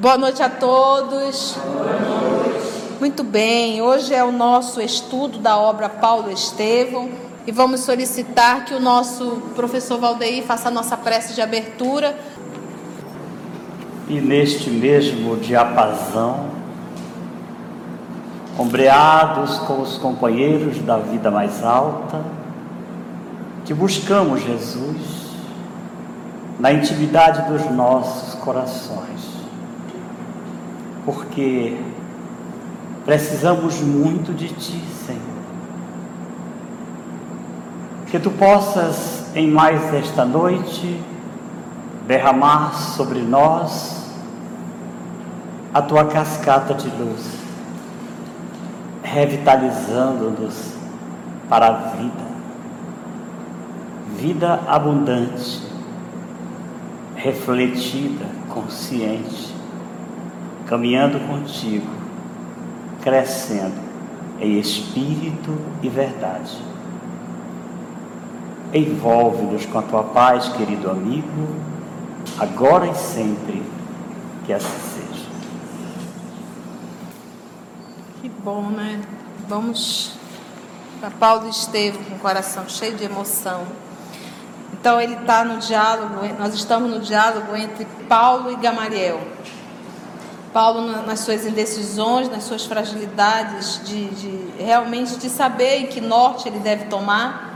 Boa noite a todos. Muito bem, hoje é o nosso estudo da obra Paulo Estevão e vamos solicitar que o nosso professor Valdeir faça a nossa prece de abertura. E neste mesmo diapasão, ombreados com os companheiros da vida mais alta, que buscamos Jesus na intimidade dos nossos corações porque precisamos muito de Ti, Senhor. Que Tu possas, em mais esta noite, derramar sobre nós a Tua cascata de luz, revitalizando-nos para a vida, vida abundante, refletida, consciente caminhando contigo, crescendo em espírito e verdade. Envolve-nos com a tua paz, querido amigo, agora e sempre, que assim seja. Que bom, né? Vamos para Paulo Estevam com o coração cheio de emoção. Então ele está no diálogo, nós estamos no diálogo entre Paulo e Gamaliel. Paulo nas suas indecisões, nas suas fragilidades, de, de, realmente de saber em que norte ele deve tomar,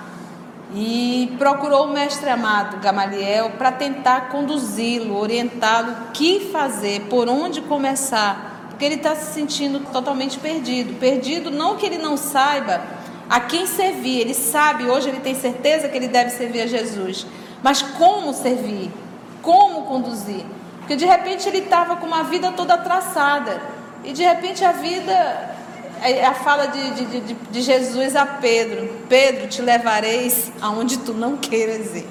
e procurou o mestre amado Gamaliel para tentar conduzi-lo, orientá-lo o que fazer, por onde começar, porque ele está se sentindo totalmente perdido. Perdido não que ele não saiba a quem servir, ele sabe, hoje ele tem certeza que ele deve servir a Jesus, mas como servir, como conduzir. Porque de repente ele estava com uma vida toda traçada. E de repente a vida, é a fala de, de, de, de Jesus a Pedro: Pedro, te levareis aonde tu não queiras ir.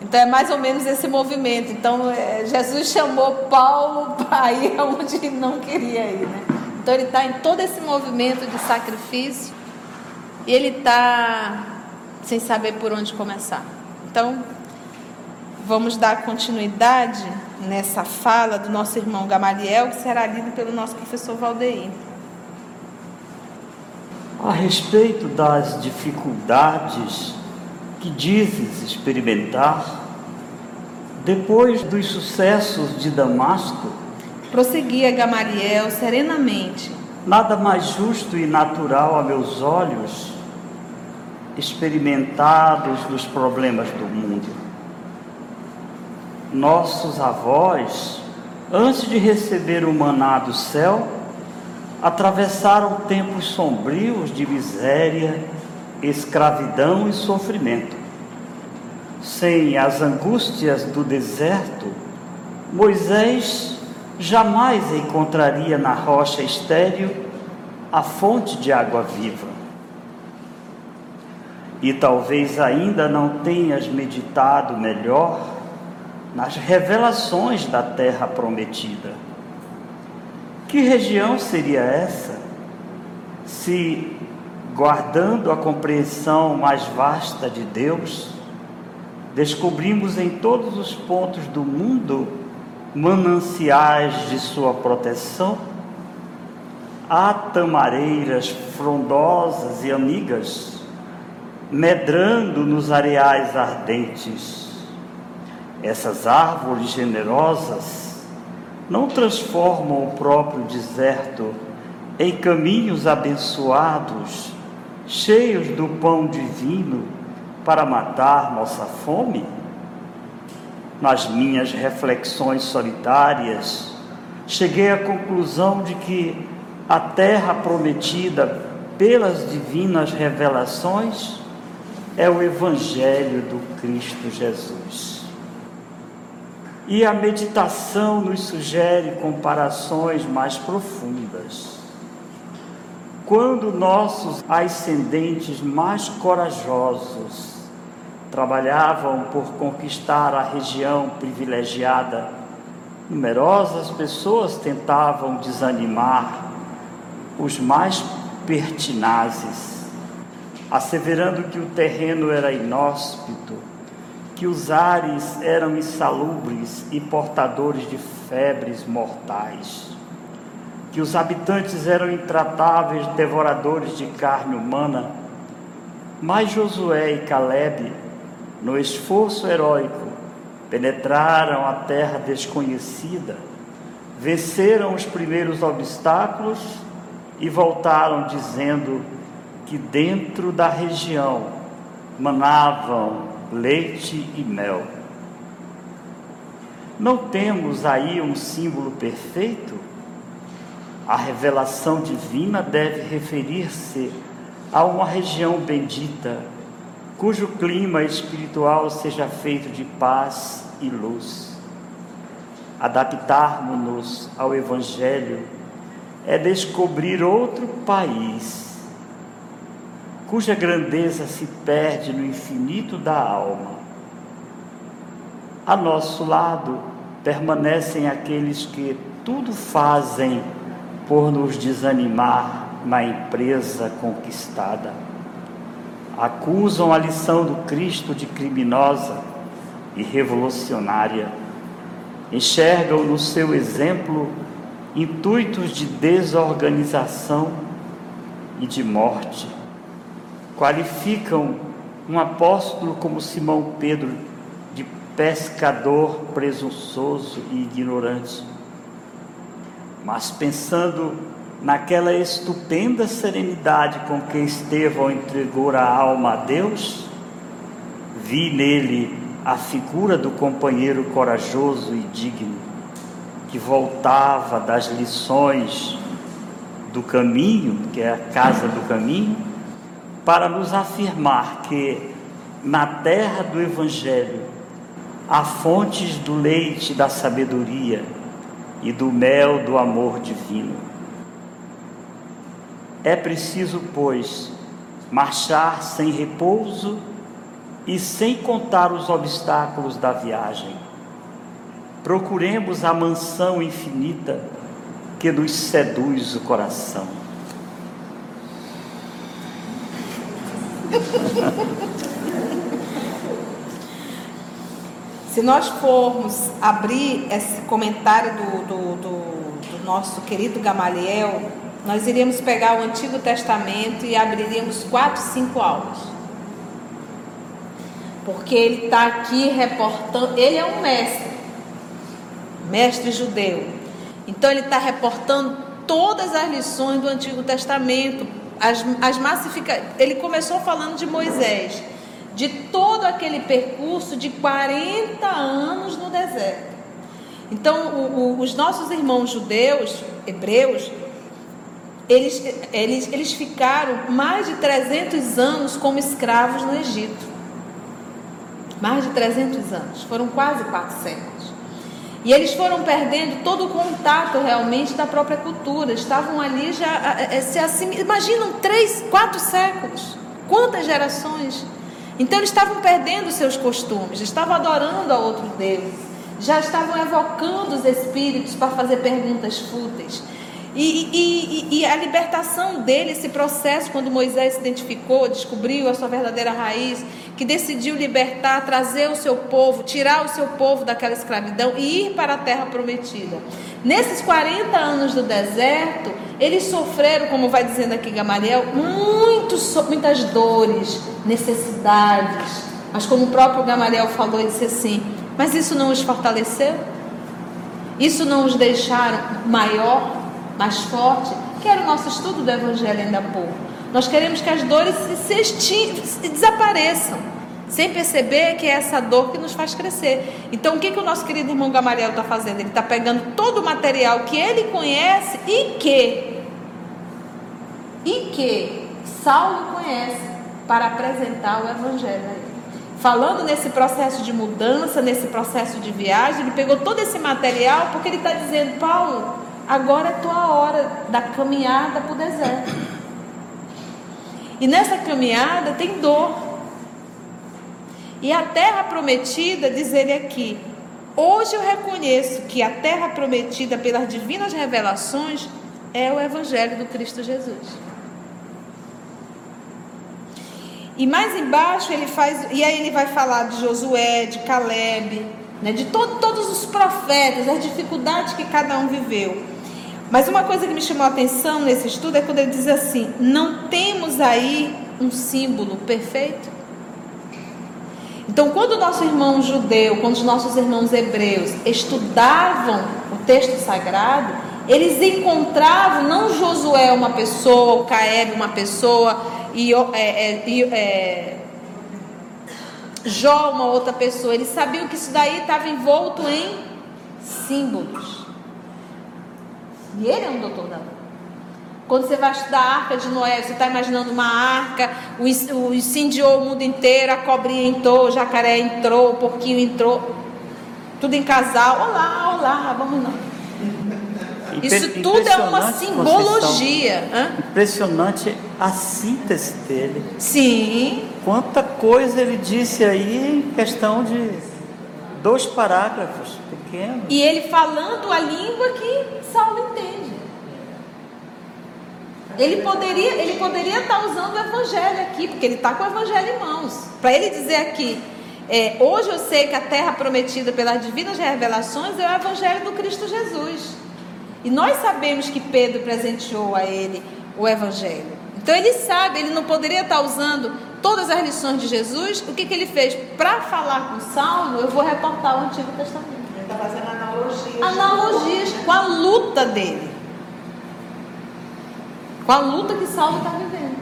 Então é mais ou menos esse movimento. Então é, Jesus chamou Paulo para ir aonde ele não queria ir. Né? Então ele está em todo esse movimento de sacrifício e ele está sem saber por onde começar. Então vamos dar continuidade nessa fala do nosso irmão Gamaliel, que será lido pelo nosso professor Valdeir. A respeito das dificuldades que dizes experimentar, depois dos sucessos de Damasco, prosseguia Gamaliel serenamente. Nada mais justo e natural a meus olhos experimentados nos problemas do mundo nossos avós, antes de receber o maná do céu, atravessaram tempos sombrios de miséria, escravidão e sofrimento. Sem as angústias do deserto, Moisés jamais encontraria na rocha estéril a fonte de água viva. E talvez ainda não tenhas meditado melhor nas revelações da terra prometida. Que região seria essa? Se, guardando a compreensão mais vasta de Deus, descobrimos em todos os pontos do mundo mananciais de sua proteção, há tamareiras frondosas e amigas, medrando nos areais ardentes essas árvores generosas não transformam o próprio deserto em caminhos abençoados, cheios do pão divino para matar nossa fome? Nas minhas reflexões solitárias, cheguei à conclusão de que a terra prometida pelas divinas revelações é o Evangelho do Cristo Jesus. E a meditação nos sugere comparações mais profundas. Quando nossos ascendentes mais corajosos trabalhavam por conquistar a região privilegiada, numerosas pessoas tentavam desanimar os mais pertinazes, asseverando que o terreno era inóspito que os ares eram insalubres e portadores de febres mortais, que os habitantes eram intratáveis devoradores de carne humana, mas Josué e Caleb, no esforço heróico, penetraram a terra desconhecida, venceram os primeiros obstáculos e voltaram dizendo que dentro da região manavam leite e mel. Não temos aí um símbolo perfeito? A revelação divina deve referir-se a uma região bendita, cujo clima espiritual seja feito de paz e luz. Adaptarmos-nos ao Evangelho é descobrir outro país, cuja grandeza se perde no infinito da alma. A nosso lado permanecem aqueles que tudo fazem por nos desanimar na empresa conquistada. Acusam a lição do Cristo de criminosa e revolucionária. Enxergam no seu exemplo intuitos de desorganização e de morte. Qualificam um apóstolo como Simão Pedro de pescador presunçoso e ignorante. Mas pensando naquela estupenda serenidade com que Estevão entregou a alma a Deus, vi nele a figura do companheiro corajoso e digno que voltava das lições do caminho, que é a casa do caminho, para nos afirmar que na terra do Evangelho há fontes do leite da sabedoria e do mel do amor divino. É preciso, pois, marchar sem repouso e sem contar os obstáculos da viagem procuremos a mansão infinita que nos seduz o coração. Se nós formos abrir esse comentário do, do, do, do, nosso querido Gamaliel, nós iríamos pegar o Antigo Testamento e abriríamos quatro, cinco aulas. Porque ele está aqui reportando, ele é um mestre mestre judeu. Então ele está reportando todas as lições do Antigo Testamento, as, as massifica... Ele começou falando de Moisés, de todo aquele percurso de 40 anos no deserto. Então, o, o, os nossos irmãos judeus, hebreus, eles, eles, eles ficaram mais de 300 anos como escravos no Egito. Mais de 300 anos, foram quase quatro séculos. E eles foram perdendo todo o contato realmente da própria cultura. Estavam ali já se assim, imaginam três, quatro séculos, quantas gerações? Então eles estavam perdendo seus costumes, estavam adorando a outro Deus, já estavam evocando os espíritos para fazer perguntas fúteis. E, e, e, a libertação dele, esse processo, quando Moisés se identificou, descobriu a sua verdadeira raiz, que decidiu libertar, trazer o seu povo, tirar o seu povo daquela escravidão e ir para a terra prometida. Nesses 40 anos do deserto, eles sofreram, como vai dizendo aqui Gamaliel, muitos, muitas dores, necessidades. Mas como o próprio Gamaliel falou, ele disse assim: Mas isso não os fortaleceu? Isso não os deixaram maior mais forte, que era o nosso estudo do Evangelho ainda há pouco. Nós queremos que as dores se, se, desapareçam, sem perceber que é essa dor que nos faz crescer. Então, o que, que o nosso querido irmão Gamaliel está fazendo? Ele está pegando todo o material que ele conhece e que, e que Saulo conhece para apresentar o Evangelho a ele. Falando nesse processo de mudança, nesse processo de viagem, ele pegou todo esse material porque ele está dizendo, Paulo, Agora é tua hora da caminhada para o deserto. E nessa caminhada tem dor. E a terra prometida, diz ele aqui, hoje eu reconheço que a terra prometida pelas divinas revelações é o Evangelho do Cristo Jesus. E mais embaixo ele faz, e aí ele vai falar de Josué, de Caleb, né, de todo, todos os profetas, as dificuldades que cada um viveu. Mas uma coisa que me chamou a atenção nesse estudo é quando ele diz assim: não temos aí um símbolo perfeito? Então, quando o nosso irmão judeu, quando os nossos irmãos hebreus estudavam o texto sagrado, eles encontravam não Josué uma pessoa, Caeb uma pessoa, e, é, é, é, Jó, uma outra pessoa. Eles sabiam que isso daí estava envolto em símbolos. E ele é um doutor da lei. Quando você vai estudar a arca de Noé, você está imaginando uma arca, o, incendiou o mundo inteiro, a cobrinha entrou, o jacaré entrou, o porquinho entrou, tudo em casal. Olá, olá, vamos não. Isso tudo é uma simbologia. Impressionante a síntese dele. Sim. Quanta coisa ele disse aí em questão de dois parágrafos pequenos. E ele falando a língua que Saulo entende. Ele poderia, ele poderia estar usando o evangelho aqui, porque ele está com o evangelho em mãos. Para ele dizer aqui, é, hoje eu sei que a terra prometida pelas divinas revelações é o evangelho do Cristo Jesus. E nós sabemos que Pedro presenteou a ele o Evangelho. Então ele sabe, ele não poderia estar usando todas as lições de Jesus. O que, que ele fez? Para falar com Saulo, eu vou reportar o Antigo Testamento. Ele está fazendo analogias. Analogias com a luta dele. Com a luta que Saulo está vivendo.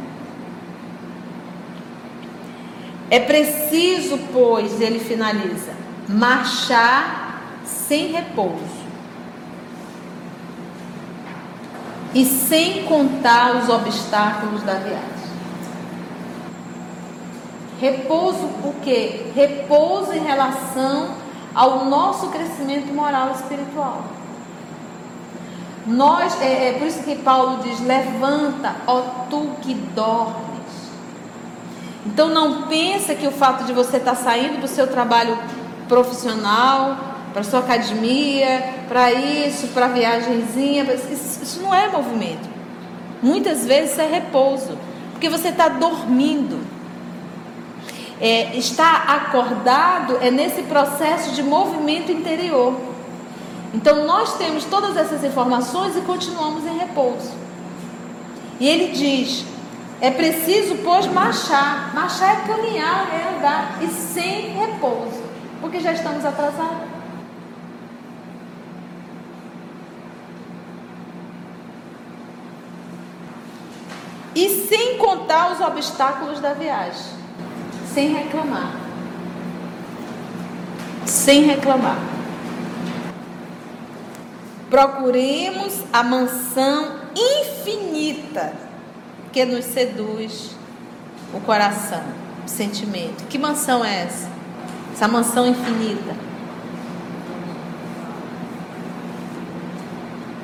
É preciso, pois, ele finaliza, marchar sem repouso e sem contar os obstáculos da viagem. Repouso o quê? Repouso em relação ao nosso crescimento moral e espiritual. Nós, é, é por isso que Paulo diz: levanta, ó tu que dormes. Então não pensa que o fato de você estar saindo do seu trabalho profissional, para sua academia, para isso, para viagenzinha, isso, isso não é movimento. Muitas vezes é repouso, porque você está dormindo. É, estar acordado é nesse processo de movimento interior. Então nós temos todas essas informações e continuamos em repouso. E ele diz: é preciso, pois, marchar. Marchar é caminhar, é andar, e sem repouso, porque já estamos atrasados. E sem contar os obstáculos da viagem. Sem reclamar. Sem reclamar. Procuremos a mansão infinita que nos seduz o coração, o sentimento. Que mansão é essa? Essa mansão infinita.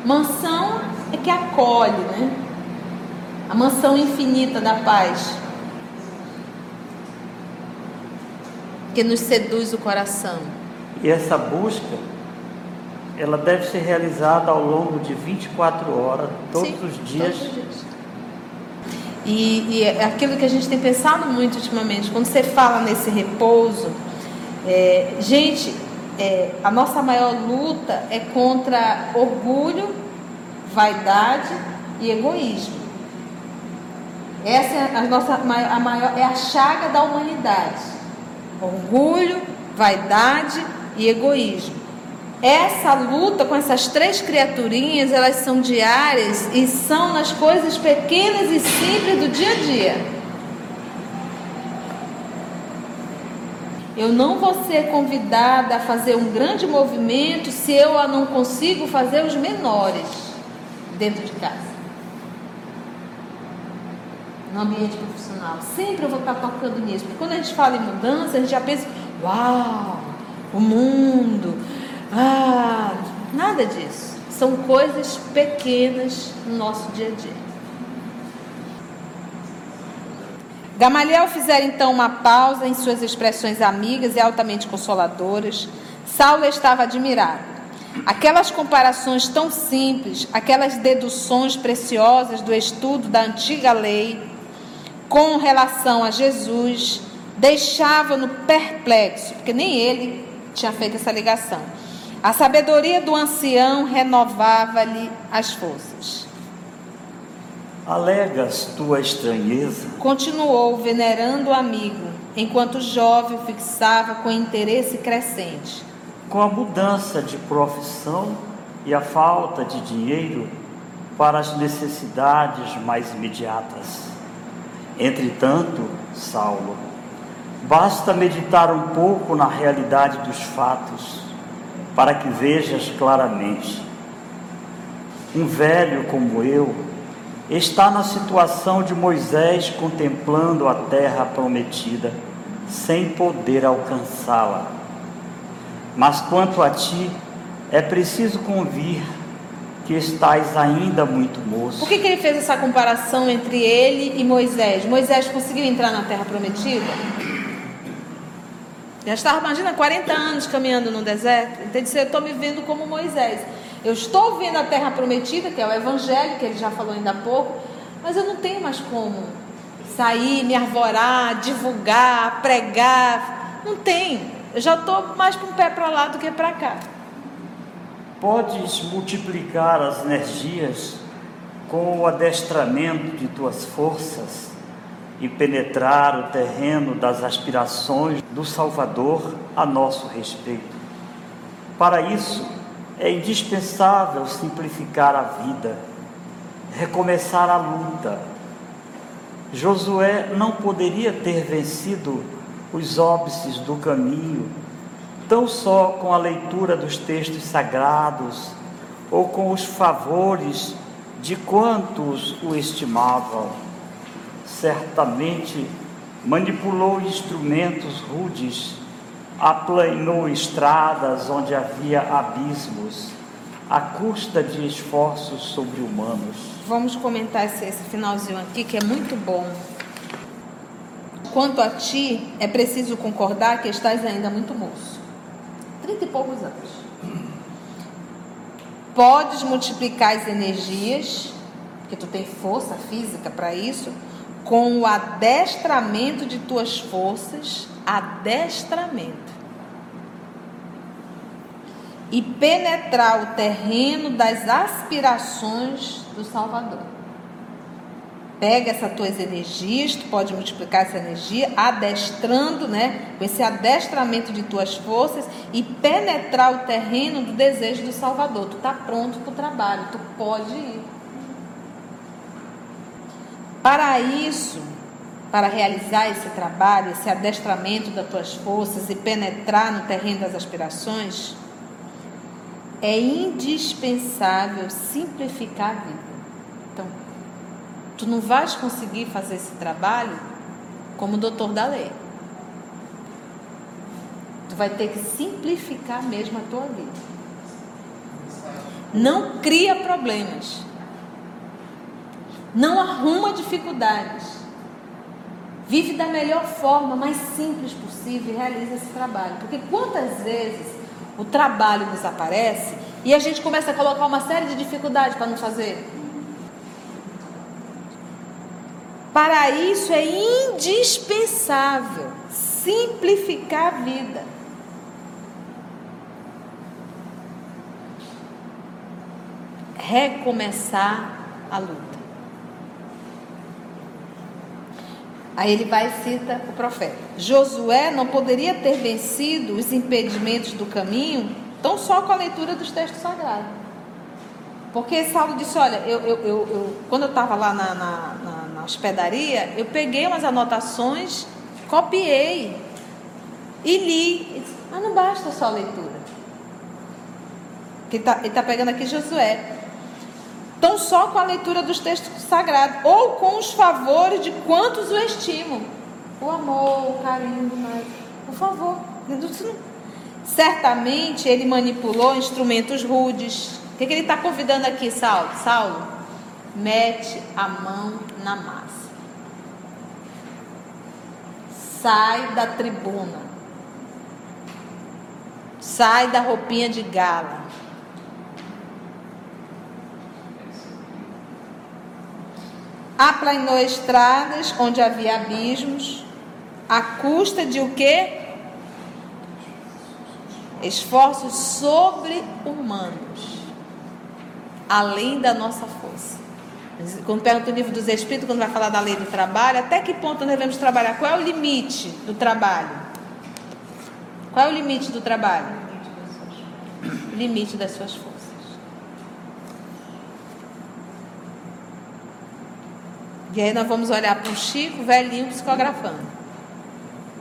Mansão é que acolhe, né? a mansão infinita da paz, que nos seduz o coração. E essa busca, ela deve ser realizada ao longo de 24 horas, todos, Sim, os, dias. todos os dias. E, e, é aquilo que a gente tem pensado muito ultimamente, quando você fala nesse repouso, é, gente, é, a nossa maior luta é contra orgulho, vaidade e egoísmo. Essa é a nossa a maior é a chaga da humanidade. Orgulho, vaidade e egoísmo. Essa luta com essas três criaturinhas, elas são diárias e são nas coisas pequenas e simples do dia a dia. Eu não vou ser convidada a fazer um grande movimento se eu não consigo fazer os menores dentro de casa no ambiente profissional. Sempre eu vou estar tocando nisso. Porque quando a gente fala em mudança, a gente já pensa, uau, o mundo. Ah, nada disso. São coisas pequenas no nosso dia a dia. Gamaliel fizera então uma pausa em suas expressões amigas e altamente consoladoras. Saulo estava admirado. Aquelas comparações tão simples, aquelas deduções preciosas do estudo da antiga lei, com relação a Jesus deixava-no perplexo, porque nem ele tinha feito essa ligação. A sabedoria do ancião renovava-lhe as forças. Alegas tua estranheza? Continuou venerando o amigo, enquanto o jovem o fixava com interesse crescente. Com a mudança de profissão e a falta de dinheiro para as necessidades mais imediatas. Entretanto, Saulo, basta meditar um pouco na realidade dos fatos para que vejas claramente. Um velho como eu está na situação de Moisés contemplando a terra prometida, sem poder alcançá-la. Mas quanto a ti, é preciso convir que estás ainda muito moço. Por que, que ele fez essa comparação entre ele e Moisés? Moisés conseguiu entrar na terra prometida? Já estava, imagina, 40 anos caminhando no deserto. Então ele disse, eu estou me vendo como Moisés. Eu estou vendo a terra prometida, que é o evangelho, que ele já falou ainda há pouco, mas eu não tenho mais como sair, me arvorar, divulgar, pregar. Não tem. Eu já estou mais para um pé para lá do que para cá. Podes multiplicar as energias com o adestramento de tuas forças e penetrar o terreno das aspirações do Salvador a nosso respeito. Para isso, é indispensável simplificar a vida, recomeçar a luta. Josué não poderia ter vencido os óbices do caminho tão só com a leitura dos textos sagrados ou com os favores de quantos o estimavam. Certamente manipulou instrumentos rudes, aplanou estradas onde havia abismos, à custa de esforços sobre-humanos. Vamos comentar esse, esse finalzinho aqui que é muito bom. Quanto a ti, é preciso concordar que estás ainda muito moço. Trinta e poucos anos. Podes multiplicar as energias, porque tu tem força física para isso, com o adestramento de tuas forças, adestramento. E penetrar o terreno das aspirações do Salvador. Pega essas tuas energias, tu pode multiplicar essa energia, adestrando, né? Com esse adestramento de tuas forças e penetrar o terreno do desejo do Salvador. Tu está pronto para o trabalho, tu pode ir. Para isso, para realizar esse trabalho, esse adestramento das tuas forças e penetrar no terreno das aspirações, é indispensável simplificar a vida. Então, tu não vais conseguir fazer esse trabalho como doutor da lei. Tu vai ter que simplificar mesmo a tua vida. Não cria problemas. Não arruma dificuldades. Vive da melhor forma, mais simples possível e realiza esse trabalho. Porque quantas vezes o trabalho nos aparece e a gente começa a colocar uma série de dificuldades para não fazer? Para isso é indispensável simplificar a vida. Recomeçar a luta. Aí ele vai e cita o profeta. Josué não poderia ter vencido os impedimentos do caminho tão só com a leitura dos textos sagrados. Porque Saulo disse: Olha, eu, eu, eu, eu quando eu estava lá na, na, na hospedaria, eu peguei umas anotações, copiei e li. Mas não basta só a leitura. Ele está tá pegando aqui Josué. Então, só com a leitura dos textos sagrados, ou com os favores de quantos o estimam. O amor, o carinho, mas, por favor. Certamente ele manipulou instrumentos rudes. O que, que ele está convidando aqui, Saulo? Saulo, mete a mão na massa. Sai da tribuna. Sai da roupinha de gala. Aplainou estradas onde havia abismos, à custa de o quê? Esforços sobre-humanos, além da nossa força. Quando pergunta o livro dos Espíritos, quando vai falar da lei do trabalho, até que ponto nós devemos trabalhar? Qual é o limite do trabalho? Qual é o limite do trabalho? O limite das suas forças. E aí nós vamos olhar para o Chico, velhinho, psicografando,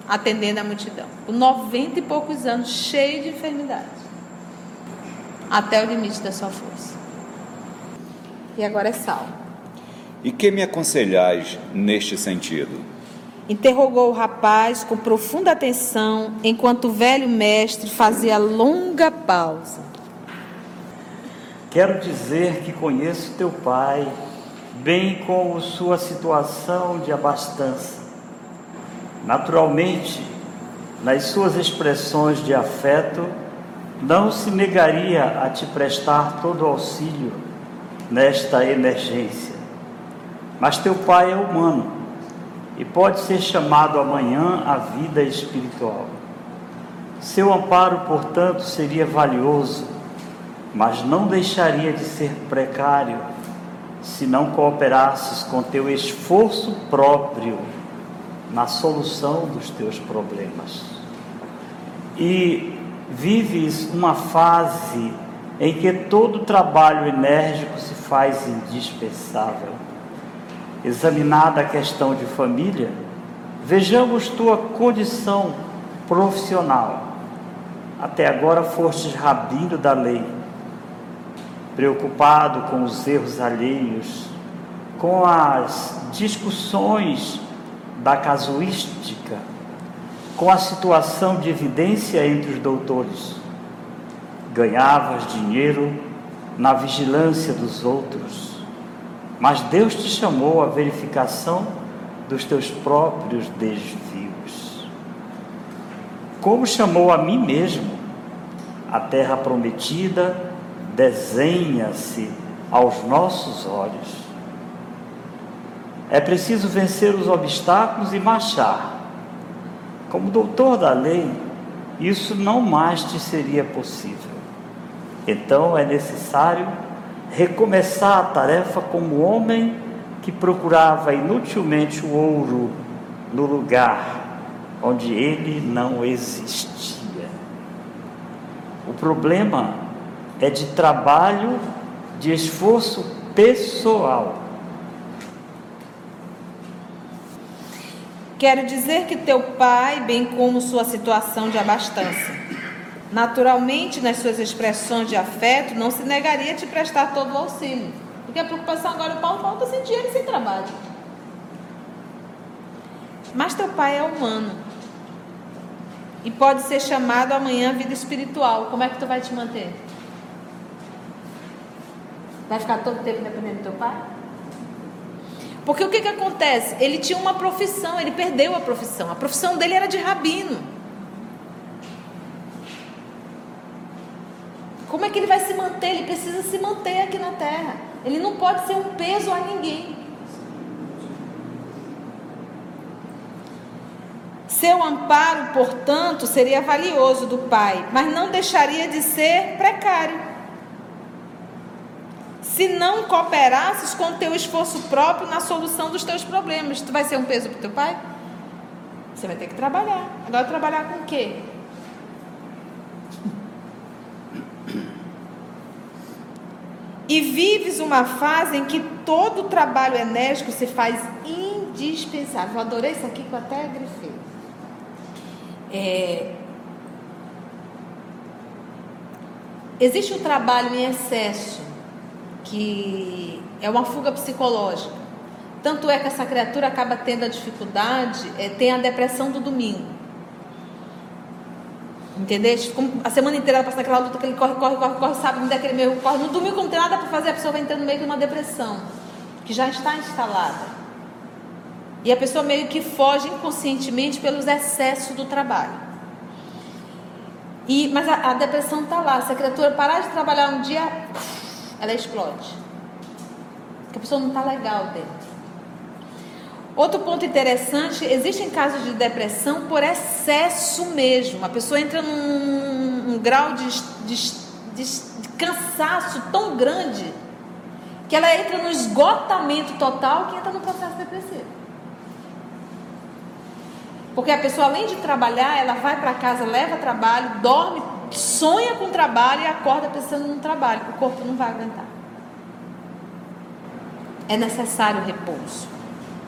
atendendo a multidão, com 90 e poucos anos, cheio de enfermidades, até o limite da sua força. E agora é Salmo. E que me aconselhais neste sentido? Interrogou o rapaz com profunda atenção, enquanto o velho mestre fazia longa pausa. Quero dizer que conheço teu pai, bem como sua situação de abastança. Naturalmente, nas suas expressões de afeto, não se negaria a te prestar todo o auxílio nesta emergência. Mas teu pai é humano e pode ser chamado amanhã à vida espiritual. Seu amparo, portanto, seria valioso, mas não deixaria de ser precário se não cooperasses com teu esforço próprio na solução dos teus problemas. E vives uma fase em que todo trabalho enérgico se faz indispensável examinada a questão de família, vejamos tua condição profissional. Até agora fostes rabino da lei, preocupado com os erros alheios, com as discussões da casuística, com a situação de evidência entre os doutores. Ganhavas dinheiro na vigilância dos outros mas Deus te chamou à verificação dos teus próprios desvios. Como chamou a mim mesmo, a terra prometida desenha-se aos nossos olhos. É preciso vencer os obstáculos e marchar. Como doutor da lei, isso não mais te seria possível. Então é necessário recomeçar a tarefa como homem que procurava inutilmente o ouro no lugar onde ele não existia. O problema é de trabalho, de esforço pessoal. Quero dizer que teu pai, bem como sua situação de abastança, Naturalmente, nas suas expressões de afeto, não se negaria a te prestar todo o auxílio. Porque a preocupação agora, o Paulo falta sem dinheiro e sem trabalho. Mas teu pai é humano. E pode ser chamado amanhã vida espiritual. Como é que tu vai te manter? Vai ficar todo o tempo dependendo do teu pai? Porque o que, que acontece? Ele tinha uma profissão, ele perdeu a profissão. A profissão dele era de rabino. Como é que ele vai se manter? Ele precisa se manter aqui na terra. Ele não pode ser um peso a ninguém. Seu amparo, portanto, seria valioso do Pai, mas não deixaria de ser precário. Se não cooperasses com o teu esforço próprio na solução dos teus problemas, tu vai ser um peso para o teu pai? Você vai ter que trabalhar. Agora trabalhar com o quê? E vives uma fase em que todo o trabalho enérgico se faz indispensável. Eu adorei isso aqui que eu até grifei. É... Existe um trabalho em excesso que é uma fuga psicológica. Tanto é que essa criatura acaba tendo a dificuldade, é, tem a depressão do domingo. Entendeu? A semana inteira ela passa naquela luta que ele corre, corre, corre, corre, sabe, me dá aquele meio corre. No domingo, não tem nada para fazer, a pessoa vai entrando meio que numa depressão, que já está instalada. E a pessoa meio que foge inconscientemente pelos excessos do trabalho. E, mas a, a depressão está lá. Se a criatura parar de trabalhar um dia, ela explode. Porque a pessoa não está legal dentro. Outro ponto interessante, existem casos de depressão por excesso mesmo. A pessoa entra num, num grau de, de, de, de cansaço tão grande que ela entra no esgotamento total que entra no processo depressivo. Porque a pessoa, além de trabalhar, ela vai para casa, leva trabalho, dorme, sonha com trabalho e acorda pensando no trabalho. O corpo não vai aguentar. É necessário repouso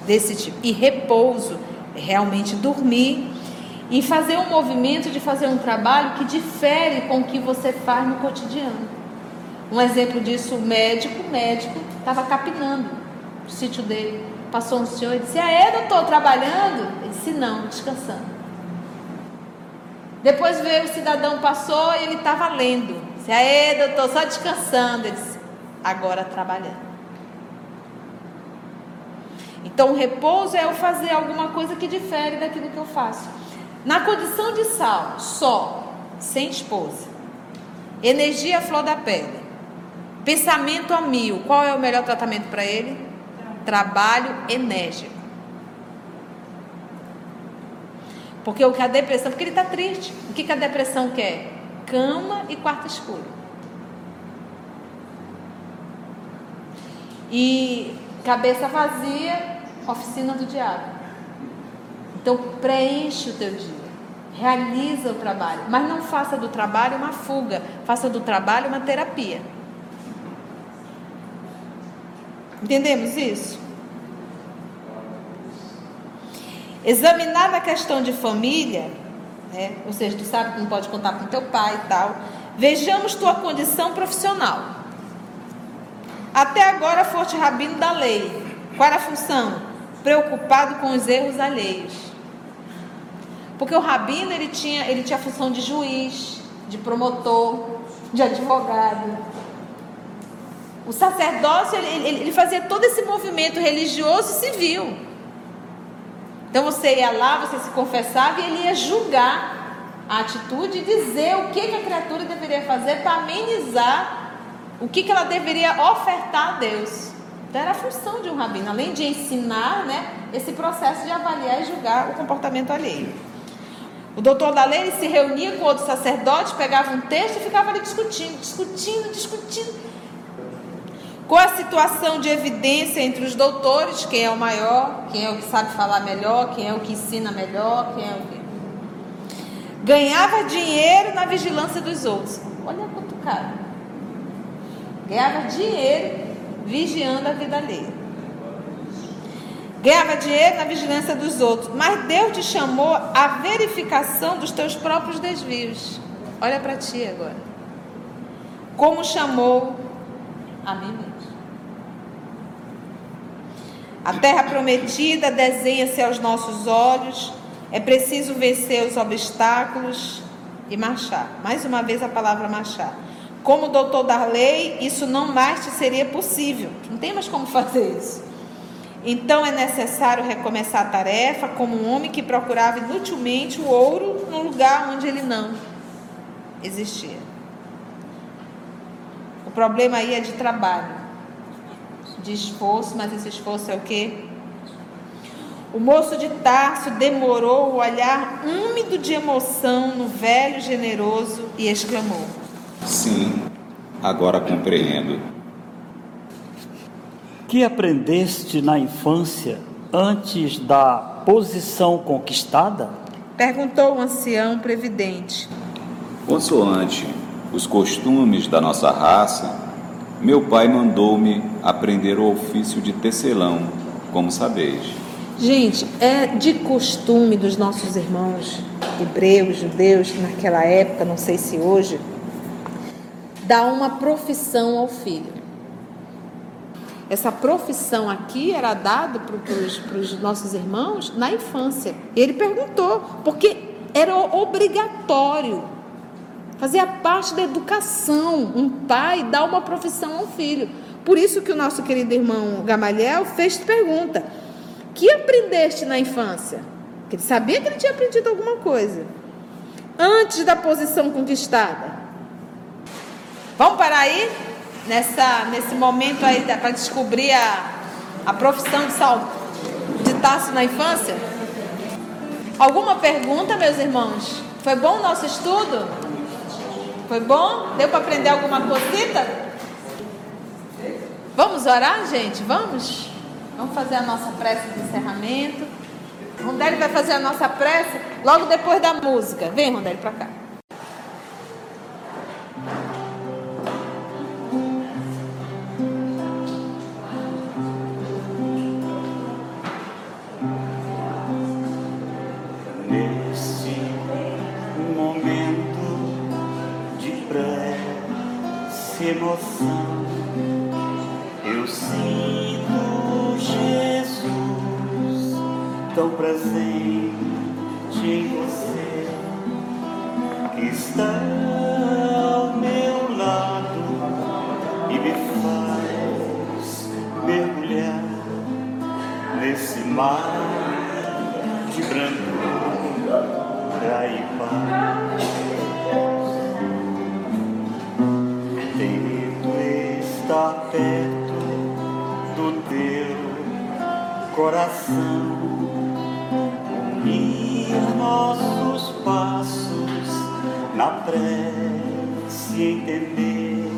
desse tipo. E repouso é realmente dormir e fazer um movimento de fazer um trabalho que difere com o que você faz no cotidiano. Um exemplo disso, o médico, o médico estava capinando o sítio dele. Passou um senhor e disse: Ah, eu estou trabalhando? Ele disse: Não, descansando. Depois veio o cidadão, passou e ele estava lendo. Disse: Aê, doutor, só descansando. Ele disse: Agora trabalhando. Então, repouso é eu fazer alguma coisa que difere daquilo que eu faço. Na condição de sal, só, sem esposa, energia à flor da pele, pensamento a mil, qual é o melhor tratamento para ele? trabalho enérgico. Porque o que a depressão, porque ele está triste. O que, que a depressão quer? Cama e quarto escuro. E cabeça vazia, oficina do diabo. Então preenche o teu dia. Realiza o trabalho. Mas não faça do trabalho uma fuga. Faça do trabalho uma terapia. Entendemos isso? Examinada a questão de família, né? ou seja, tu sabe que não pode contar com teu pai e tal. Vejamos tua condição profissional. Até agora foste rabino da lei. Qual era a função? Preocupado com os erros alheios. Porque o rabino ele tinha, ele tinha a função de juiz, de promotor, de advogado. O sacerdócio, ele, ele, ele fazia todo esse movimento religioso e civil. Então você ia lá, você se confessava e ele ia julgar a atitude e dizer o que, que a criatura deveria fazer para amenizar o que, que ela deveria ofertar a Deus. Então era a função de um rabino, além de ensinar né, esse processo de avaliar e julgar o comportamento alheio. O doutor da lei se reunia com outros sacerdotes, pegava um texto e ficava ali discutindo, discutindo, discutindo com a situação de evidência entre os doutores, quem é o maior, quem é o que sabe falar melhor, quem é o que ensina melhor, quem é o que. Ganhava dinheiro na vigilância dos outros. Olha quanto cara. Ganhava dinheiro vigiando a vida alheia. Ganhava dinheiro na vigilância dos outros. Mas Deus te chamou à verificação dos teus próprios desvios. Olha para ti agora. Como chamou a mim mesmo. A terra prometida desenha-se aos nossos olhos. É preciso vencer os obstáculos e marchar. Mais uma vez a palavra marchar. Como doutor da lei, isso não mais te seria possível. Não tem mais como fazer isso. Então é necessário recomeçar a tarefa como um homem que procurava inutilmente o ouro no lugar onde ele não existia. O problema aí é de trabalho de esforço, mas esse esforço é o quê? O moço de Tarso demorou o olhar úmido de emoção no velho generoso e exclamou: Sim, agora compreendo. Que aprendeste na infância antes da posição conquistada? Perguntou o ancião previdente. Consoante os costumes da nossa raça, meu pai mandou-me aprender o ofício de tecelão, como sabeis. Gente, é de costume dos nossos irmãos hebreus, judeus, naquela época, não sei se hoje, dar uma profissão ao filho. Essa profissão aqui era dada para os nossos irmãos na infância. E ele perguntou, porque era obrigatório Fazia parte da educação. Um pai dá uma profissão ao filho. Por isso que o nosso querido irmão Gamaliel fez pergunta: que aprendeste na infância? Porque ele sabia que ele tinha aprendido alguma coisa. Antes da posição conquistada. Vamos parar aí? Nessa, nesse momento aí para descobrir a, a profissão de, sal, de Tarso na infância? Alguma pergunta, meus irmãos? Foi bom o nosso estudo? Foi bom? Deu para aprender alguma cosita? Vamos orar, gente? Vamos? Vamos fazer a nossa prece de encerramento. Rondeli vai fazer a nossa prece logo depois da música. Vem, Rondeli, para cá. Na prece, entender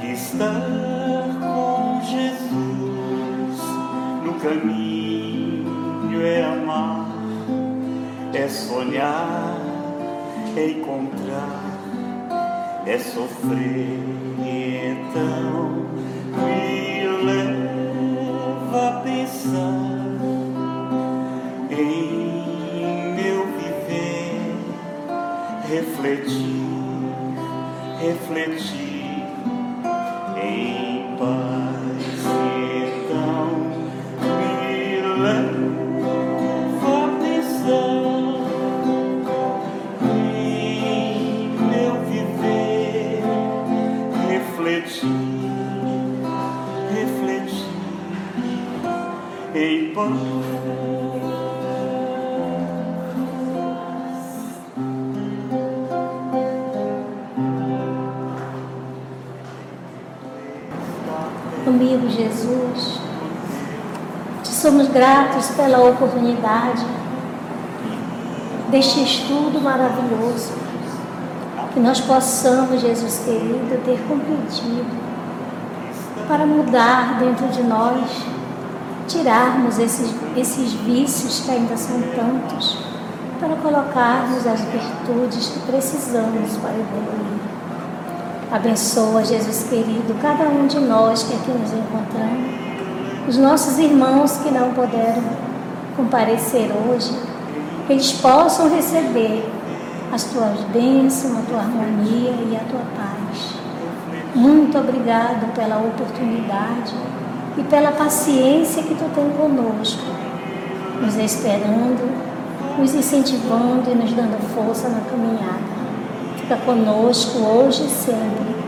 que estar com Jesus no caminho é amar, é sonhar, é encontrar, é sofrer. Então refletir, em paz. Amigo Jesus, te somos gratos pela oportunidade deste estudo maravilhoso, que nós possamos, Jesus querido, ter compreendido para mudar dentro de nós, tirarmos esses, esses vícios que ainda são tantos, para colocarmos as virtudes que precisamos para evoluir. Abençoa, Jesus querido, cada um de nós que aqui nos encontramos, os nossos irmãos que não puderam comparecer hoje, que eles possam receber as tuas bênçãos, a tua harmonia e a tua paz. Muito obrigado pela oportunidade e pela paciência que tu tem conosco, nos esperando, nos incentivando e nos dando força na caminhada. Fica conosco hoje e sempre.